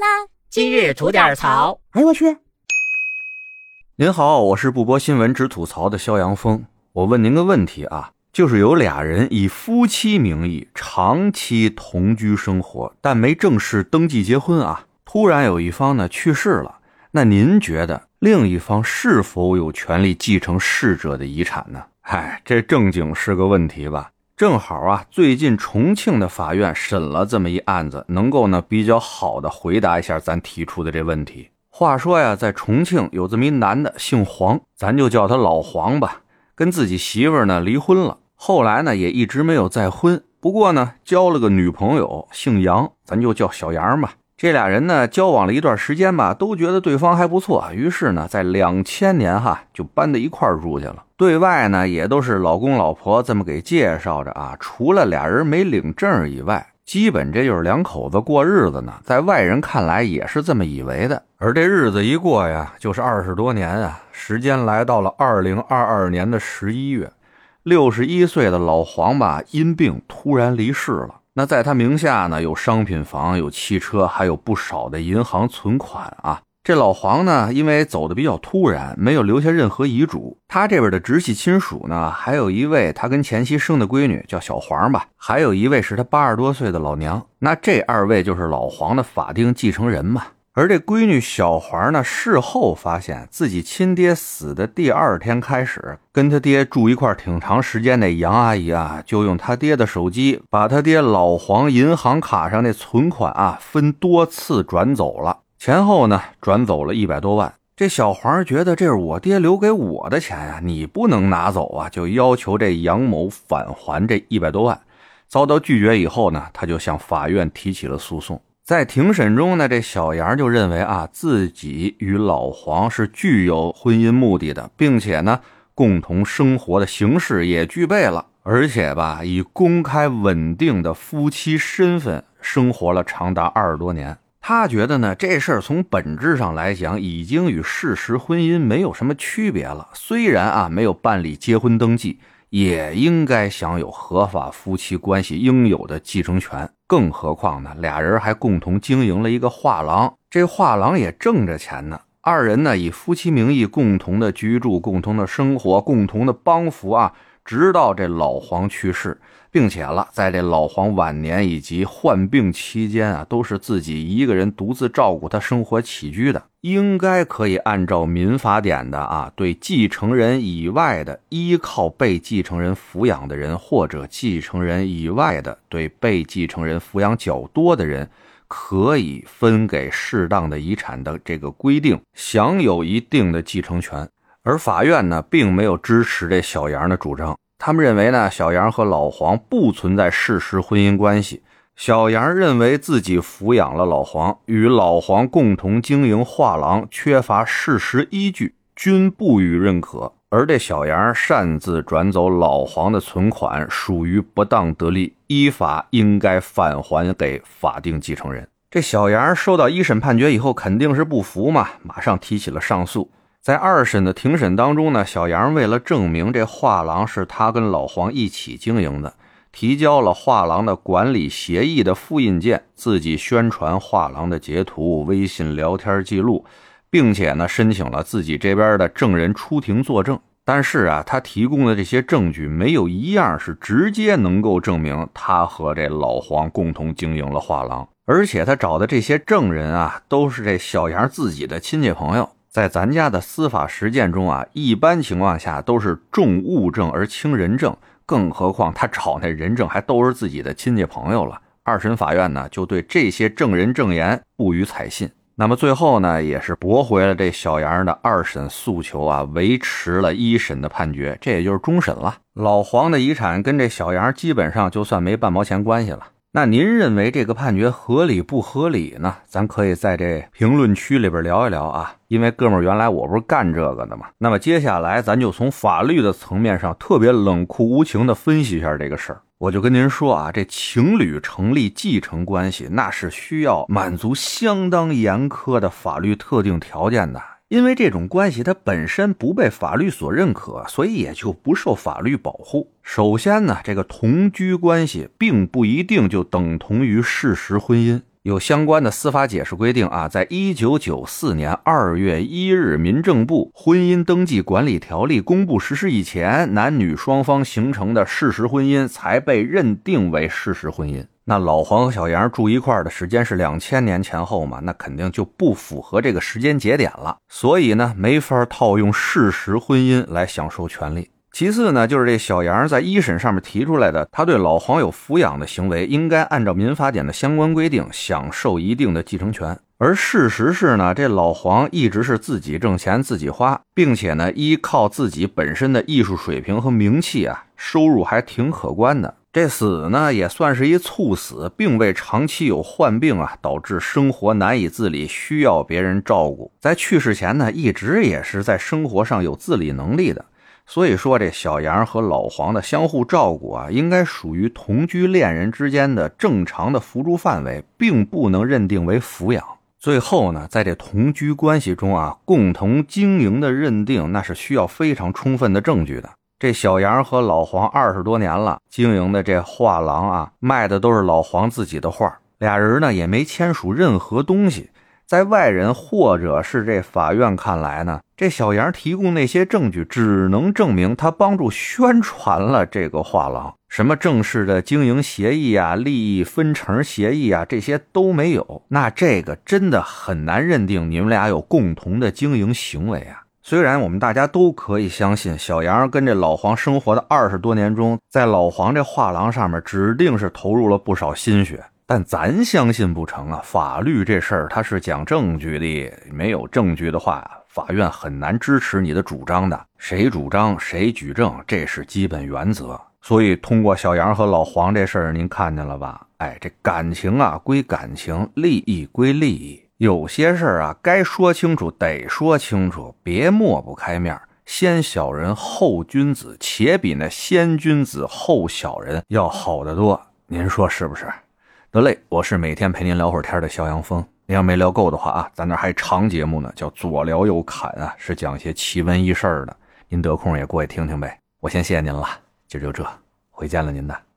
啦！今日吐点槽。哎呦我去！您好，我是不播新闻只吐槽的肖阳峰。我问您个问题啊，就是有俩人以夫妻名义长期同居生活，但没正式登记结婚啊。突然有一方呢去世了，那您觉得另一方是否有权利继承逝者的遗产呢？嗨，这正经是个问题吧？正好啊，最近重庆的法院审了这么一案子，能够呢比较好的回答一下咱提出的这问题。话说呀，在重庆有这么一男的，姓黄，咱就叫他老黄吧，跟自己媳妇呢离婚了，后来呢也一直没有再婚，不过呢交了个女朋友，姓杨，咱就叫小杨吧。这俩人呢交往了一段时间吧，都觉得对方还不错，于是呢在两千年哈就搬到一块住去了。对外呢也都是老公老婆这么给介绍着啊，除了俩人没领证以外，基本这就是两口子过日子呢。在外人看来也是这么以为的。而这日子一过呀，就是二十多年啊，时间来到了二零二二年的十一月，六十一岁的老黄吧因病突然离世了。那在他名下呢，有商品房，有汽车，还有不少的银行存款啊。这老黄呢，因为走的比较突然，没有留下任何遗嘱。他这边的直系亲属呢，还有一位他跟前妻生的闺女叫小黄吧，还有一位是他八十多岁的老娘。那这二位就是老黄的法定继承人嘛。而这闺女小环呢，事后发现自己亲爹死的第二天开始，跟他爹住一块挺长时间那杨阿姨啊，就用他爹的手机把他爹老黄银行卡上那存款啊，分多次转走了，前后呢转走了一百多万。这小黄觉得这是我爹留给我的钱呀，你不能拿走啊，就要求这杨某返还这一百多万，遭到拒绝以后呢，他就向法院提起了诉讼。在庭审中呢，这小杨就认为啊，自己与老黄是具有婚姻目的的，并且呢，共同生活的形式也具备了，而且吧，以公开稳定的夫妻身份生活了长达二十多年。他觉得呢，这事儿从本质上来讲，已经与事实婚姻没有什么区别了。虽然啊，没有办理结婚登记。也应该享有合法夫妻关系应有的继承权，更何况呢？俩人还共同经营了一个画廊，这画廊也挣着钱呢。二人呢以夫妻名义共同的居住、共同的生活、共同的帮扶啊，直到这老黄去世。并且了，在这老黄晚年以及患病期间啊，都是自己一个人独自照顾他生活起居的，应该可以按照民法典的啊，对继承人以外的依靠被继承人抚养的人，或者继承人以外的对被继承人抚养较多的人，可以分给适当的遗产的这个规定，享有一定的继承权。而法院呢，并没有支持这小杨的主张。他们认为呢，小杨和老黄不存在事实婚姻关系。小杨认为自己抚养了老黄，与老黄共同经营画廊，缺乏事实依据，均不予认可。而这小杨擅自转走老黄的存款，属于不当得利，依法应该返还给法定继承人。这小杨收到一审判决以后，肯定是不服嘛，马上提起了上诉。在二审的庭审当中呢，小杨为了证明这画廊是他跟老黄一起经营的，提交了画廊的管理协议的复印件，自己宣传画廊的截图、微信聊天记录，并且呢申请了自己这边的证人出庭作证。但是啊，他提供的这些证据没有一样是直接能够证明他和这老黄共同经营了画廊，而且他找的这些证人啊，都是这小杨自己的亲戚朋友。在咱家的司法实践中啊，一般情况下都是重物证而轻人证，更何况他找那人证还都是自己的亲戚朋友了。二审法院呢，就对这些证人证言不予采信。那么最后呢，也是驳回了这小杨的二审诉求啊，维持了一审的判决，这也就是终审了。老黄的遗产跟这小杨基本上就算没半毛钱关系了。那您认为这个判决合理不合理呢？咱可以在这评论区里边聊一聊啊。因为哥们儿原来我不是干这个的嘛。那么接下来咱就从法律的层面上特别冷酷无情的分析一下这个事儿。我就跟您说啊，这情侣成立继承关系，那是需要满足相当严苛的法律特定条件的。因为这种关系它本身不被法律所认可，所以也就不受法律保护。首先呢，这个同居关系并不一定就等同于事实婚姻。有相关的司法解释规定啊，在一九九四年二月一日，民政部婚姻登记管理条例公布实施以前，男女双方形成的事实婚姻才被认定为事实婚姻。那老黄和小杨住一块儿的时间是两千年前后嘛，那肯定就不符合这个时间节点了，所以呢，没法套用事实婚姻来享受权利。其次呢，就是这小杨在一审上面提出来的，他对老黄有抚养的行为，应该按照民法典的相关规定享受一定的继承权。而事实是呢，这老黄一直是自己挣钱自己花，并且呢，依靠自己本身的艺术水平和名气啊，收入还挺可观的。这死呢，也算是一猝死，并未长期有患病啊，导致生活难以自理，需要别人照顾。在去世前呢，一直也是在生活上有自理能力的。所以说，这小杨和老黄的相互照顾啊，应该属于同居恋人之间的正常的扶助范围，并不能认定为抚养。最后呢，在这同居关系中啊，共同经营的认定，那是需要非常充分的证据的。这小杨和老黄二十多年了，经营的这画廊啊，卖的都是老黄自己的画，俩人呢也没签署任何东西。在外人或者是这法院看来呢，这小杨提供那些证据，只能证明他帮助宣传了这个画廊，什么正式的经营协议啊、利益分成协议啊，这些都没有。那这个真的很难认定你们俩有共同的经营行为啊。虽然我们大家都可以相信，小杨跟这老黄生活的二十多年中，在老黄这画廊上面，指定是投入了不少心血。但咱相信不成啊！法律这事儿它是讲证据的，没有证据的话，法院很难支持你的主张的。谁主张谁举证，这是基本原则。所以通过小杨和老黄这事儿，您看见了吧？哎，这感情啊归感情，利益归利益，有些事儿啊该说清楚得说清楚，别抹不开面先小人后君子，且比那先君子后小人要好得多。您说是不是？得嘞，我是每天陪您聊会儿天的肖阳峰。您要没聊够的话啊，咱那还长节目呢，叫左聊右侃啊，是讲些奇闻异事的。您得空也过去听听呗。我先谢谢您了，今儿就这，回见了您的。